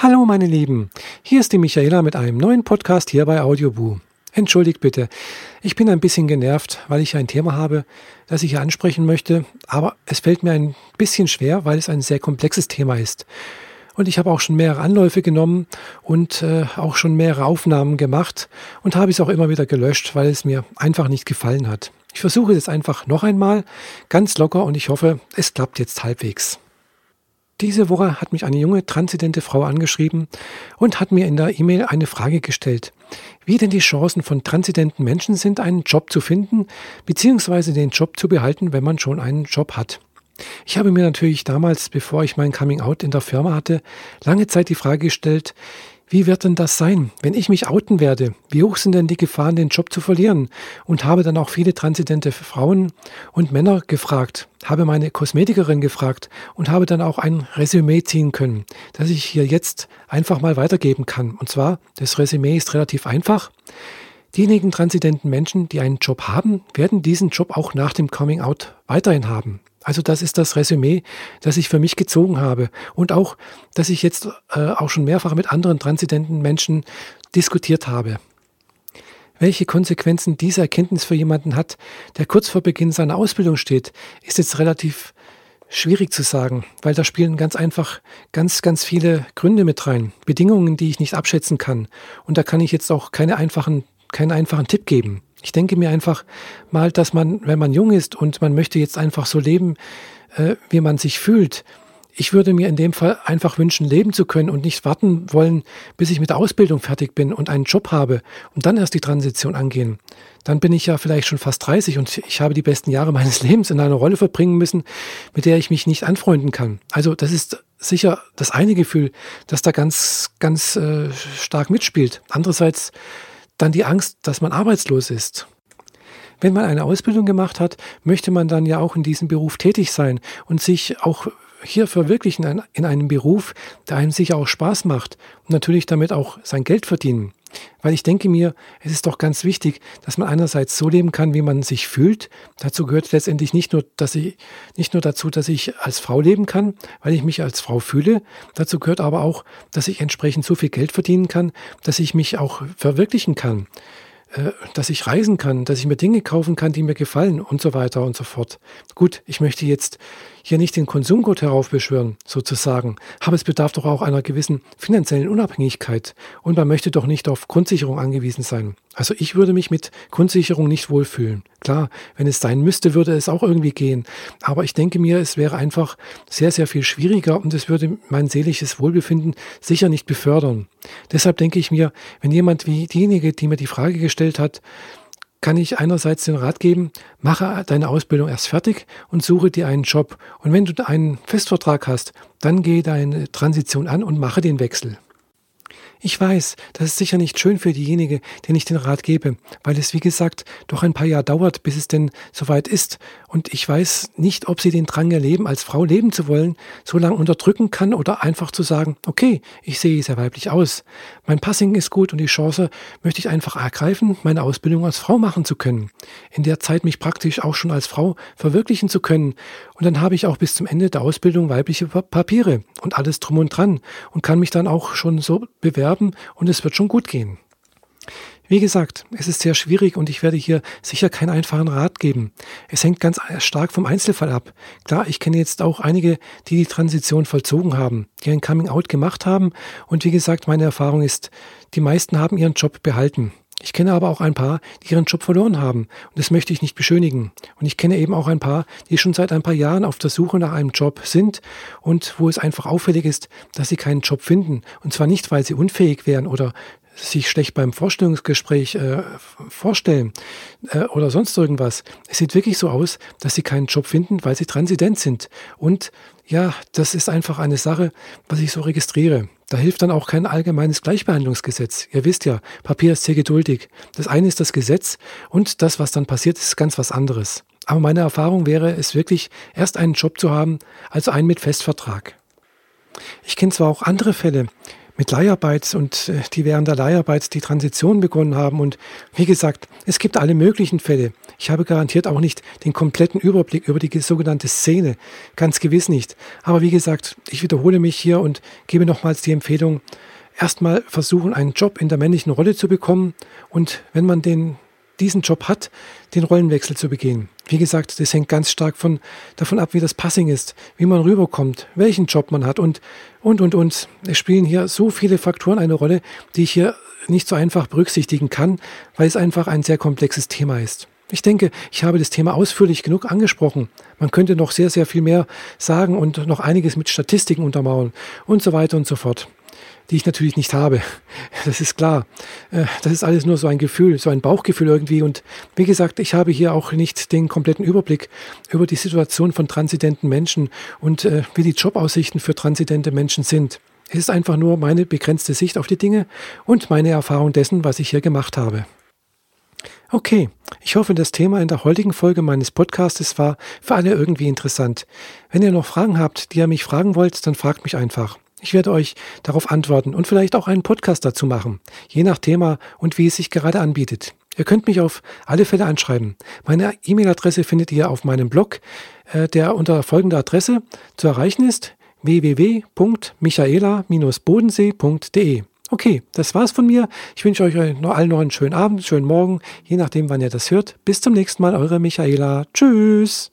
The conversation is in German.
Hallo meine Lieben, hier ist die Michaela mit einem neuen Podcast hier bei Audioboo. Entschuldigt bitte, ich bin ein bisschen genervt, weil ich ein Thema habe, das ich hier ansprechen möchte, aber es fällt mir ein bisschen schwer, weil es ein sehr komplexes Thema ist. Und ich habe auch schon mehrere Anläufe genommen und äh, auch schon mehrere Aufnahmen gemacht und habe es auch immer wieder gelöscht, weil es mir einfach nicht gefallen hat. Ich versuche es einfach noch einmal, ganz locker und ich hoffe, es klappt jetzt halbwegs. Diese Woche hat mich eine junge transidente Frau angeschrieben und hat mir in der E-Mail eine Frage gestellt, wie denn die Chancen von transidenten Menschen sind, einen Job zu finden, beziehungsweise den Job zu behalten, wenn man schon einen Job hat. Ich habe mir natürlich damals, bevor ich mein Coming Out in der Firma hatte, lange Zeit die Frage gestellt, wie wird denn das sein, wenn ich mich outen werde? Wie hoch sind denn die Gefahren, den Job zu verlieren? Und habe dann auch viele transidente Frauen und Männer gefragt, habe meine Kosmetikerin gefragt und habe dann auch ein Resümee ziehen können, das ich hier jetzt einfach mal weitergeben kann. Und zwar, das Resümee ist relativ einfach. Diejenigen transidenten Menschen, die einen Job haben, werden diesen Job auch nach dem Coming Out weiterhin haben. Also das ist das Resümee, das ich für mich gezogen habe. Und auch, dass ich jetzt äh, auch schon mehrfach mit anderen transidenten Menschen diskutiert habe. Welche Konsequenzen diese Erkenntnis für jemanden hat, der kurz vor Beginn seiner Ausbildung steht, ist jetzt relativ schwierig zu sagen, weil da spielen ganz einfach ganz, ganz viele Gründe mit rein. Bedingungen, die ich nicht abschätzen kann. Und da kann ich jetzt auch keine einfachen, keinen einfachen Tipp geben. Ich denke mir einfach mal, dass man, wenn man jung ist und man möchte jetzt einfach so leben, äh, wie man sich fühlt, ich würde mir in dem Fall einfach wünschen, leben zu können und nicht warten wollen, bis ich mit der Ausbildung fertig bin und einen Job habe und dann erst die Transition angehen. Dann bin ich ja vielleicht schon fast 30 und ich habe die besten Jahre meines Lebens in einer Rolle verbringen müssen, mit der ich mich nicht anfreunden kann. Also das ist sicher das eine Gefühl, das da ganz, ganz äh, stark mitspielt. Andererseits dann die Angst, dass man arbeitslos ist. Wenn man eine Ausbildung gemacht hat, möchte man dann ja auch in diesem Beruf tätig sein und sich auch hier verwirklichen in einem Beruf, der einem sicher auch Spaß macht und natürlich damit auch sein Geld verdienen. Weil ich denke mir, es ist doch ganz wichtig, dass man einerseits so leben kann, wie man sich fühlt. Dazu gehört letztendlich nicht nur, dass ich, nicht nur dazu, dass ich als Frau leben kann, weil ich mich als Frau fühle. Dazu gehört aber auch, dass ich entsprechend so viel Geld verdienen kann, dass ich mich auch verwirklichen kann. Äh, dass ich reisen kann, dass ich mir Dinge kaufen kann, die mir gefallen und so weiter und so fort. Gut, ich möchte jetzt hier nicht den Konsumgurt heraufbeschwören, sozusagen, aber es bedarf doch auch einer gewissen finanziellen Unabhängigkeit und man möchte doch nicht auf Grundsicherung angewiesen sein. Also ich würde mich mit Grundsicherung nicht wohlfühlen. Klar, wenn es sein müsste, würde es auch irgendwie gehen. Aber ich denke mir, es wäre einfach sehr, sehr viel schwieriger und es würde mein seelisches Wohlbefinden sicher nicht befördern. Deshalb denke ich mir, wenn jemand wie diejenige, die mir die Frage gestellt hat, kann ich einerseits den Rat geben, mache deine Ausbildung erst fertig und suche dir einen Job. Und wenn du einen Festvertrag hast, dann gehe deine Transition an und mache den Wechsel. Ich weiß, das ist sicher nicht schön für diejenige, den ich den Rat gebe, weil es, wie gesagt, doch ein paar Jahre dauert, bis es denn soweit ist. Und ich weiß nicht, ob sie den Drang erleben, als Frau leben zu wollen, so lange unterdrücken kann oder einfach zu sagen, okay, ich sehe sehr weiblich aus. Mein Passing ist gut und die Chance möchte ich einfach ergreifen, meine Ausbildung als Frau machen zu können. In der Zeit mich praktisch auch schon als Frau verwirklichen zu können. Und dann habe ich auch bis zum Ende der Ausbildung weibliche Papiere und alles drum und dran und kann mich dann auch schon so bewerben, und es wird schon gut gehen. Wie gesagt, es ist sehr schwierig und ich werde hier sicher keinen einfachen Rat geben. Es hängt ganz stark vom Einzelfall ab. Klar, ich kenne jetzt auch einige, die die Transition vollzogen haben, die ein Coming-out gemacht haben und wie gesagt, meine Erfahrung ist, die meisten haben ihren Job behalten. Ich kenne aber auch ein paar, die ihren Job verloren haben. Und das möchte ich nicht beschönigen. Und ich kenne eben auch ein paar, die schon seit ein paar Jahren auf der Suche nach einem Job sind und wo es einfach auffällig ist, dass sie keinen Job finden. Und zwar nicht, weil sie unfähig wären oder sich schlecht beim Vorstellungsgespräch äh, vorstellen äh, oder sonst irgendwas. Es sieht wirklich so aus, dass sie keinen Job finden, weil sie transident sind. Und ja, das ist einfach eine Sache, was ich so registriere. Da hilft dann auch kein allgemeines Gleichbehandlungsgesetz. Ihr wisst ja, Papier ist sehr geduldig. Das eine ist das Gesetz und das, was dann passiert, ist ganz was anderes. Aber meine Erfahrung wäre es wirklich, erst einen Job zu haben, also einen mit Festvertrag. Ich kenne zwar auch andere Fälle, mit Leiharbeit und äh, die während der Leiharbeit die Transition begonnen haben. Und wie gesagt, es gibt alle möglichen Fälle. Ich habe garantiert auch nicht den kompletten Überblick über die sogenannte Szene. Ganz gewiss nicht. Aber wie gesagt, ich wiederhole mich hier und gebe nochmals die Empfehlung, erstmal versuchen, einen Job in der männlichen Rolle zu bekommen und wenn man den diesen Job hat, den Rollenwechsel zu begehen. Wie gesagt, das hängt ganz stark von, davon ab, wie das Passing ist, wie man rüberkommt, welchen Job man hat und, und, und, und. Es spielen hier so viele Faktoren eine Rolle, die ich hier nicht so einfach berücksichtigen kann, weil es einfach ein sehr komplexes Thema ist. Ich denke, ich habe das Thema ausführlich genug angesprochen. Man könnte noch sehr, sehr viel mehr sagen und noch einiges mit Statistiken untermauern und so weiter und so fort die ich natürlich nicht habe. Das ist klar. Äh, das ist alles nur so ein Gefühl, so ein Bauchgefühl irgendwie. Und wie gesagt, ich habe hier auch nicht den kompletten Überblick über die Situation von transidenten Menschen und äh, wie die Jobaussichten für transidente Menschen sind. Es ist einfach nur meine begrenzte Sicht auf die Dinge und meine Erfahrung dessen, was ich hier gemacht habe. Okay, ich hoffe, das Thema in der heutigen Folge meines Podcastes war für alle irgendwie interessant. Wenn ihr noch Fragen habt, die ihr mich fragen wollt, dann fragt mich einfach. Ich werde euch darauf antworten und vielleicht auch einen Podcast dazu machen, je nach Thema und wie es sich gerade anbietet. Ihr könnt mich auf alle Fälle anschreiben. Meine E-Mail-Adresse findet ihr auf meinem Blog, äh, der unter folgender Adresse zu erreichen ist www.michaela-bodensee.de. Okay, das war's von mir. Ich wünsche euch allen noch einen schönen Abend, schönen Morgen, je nachdem, wann ihr das hört. Bis zum nächsten Mal, eure Michaela. Tschüss.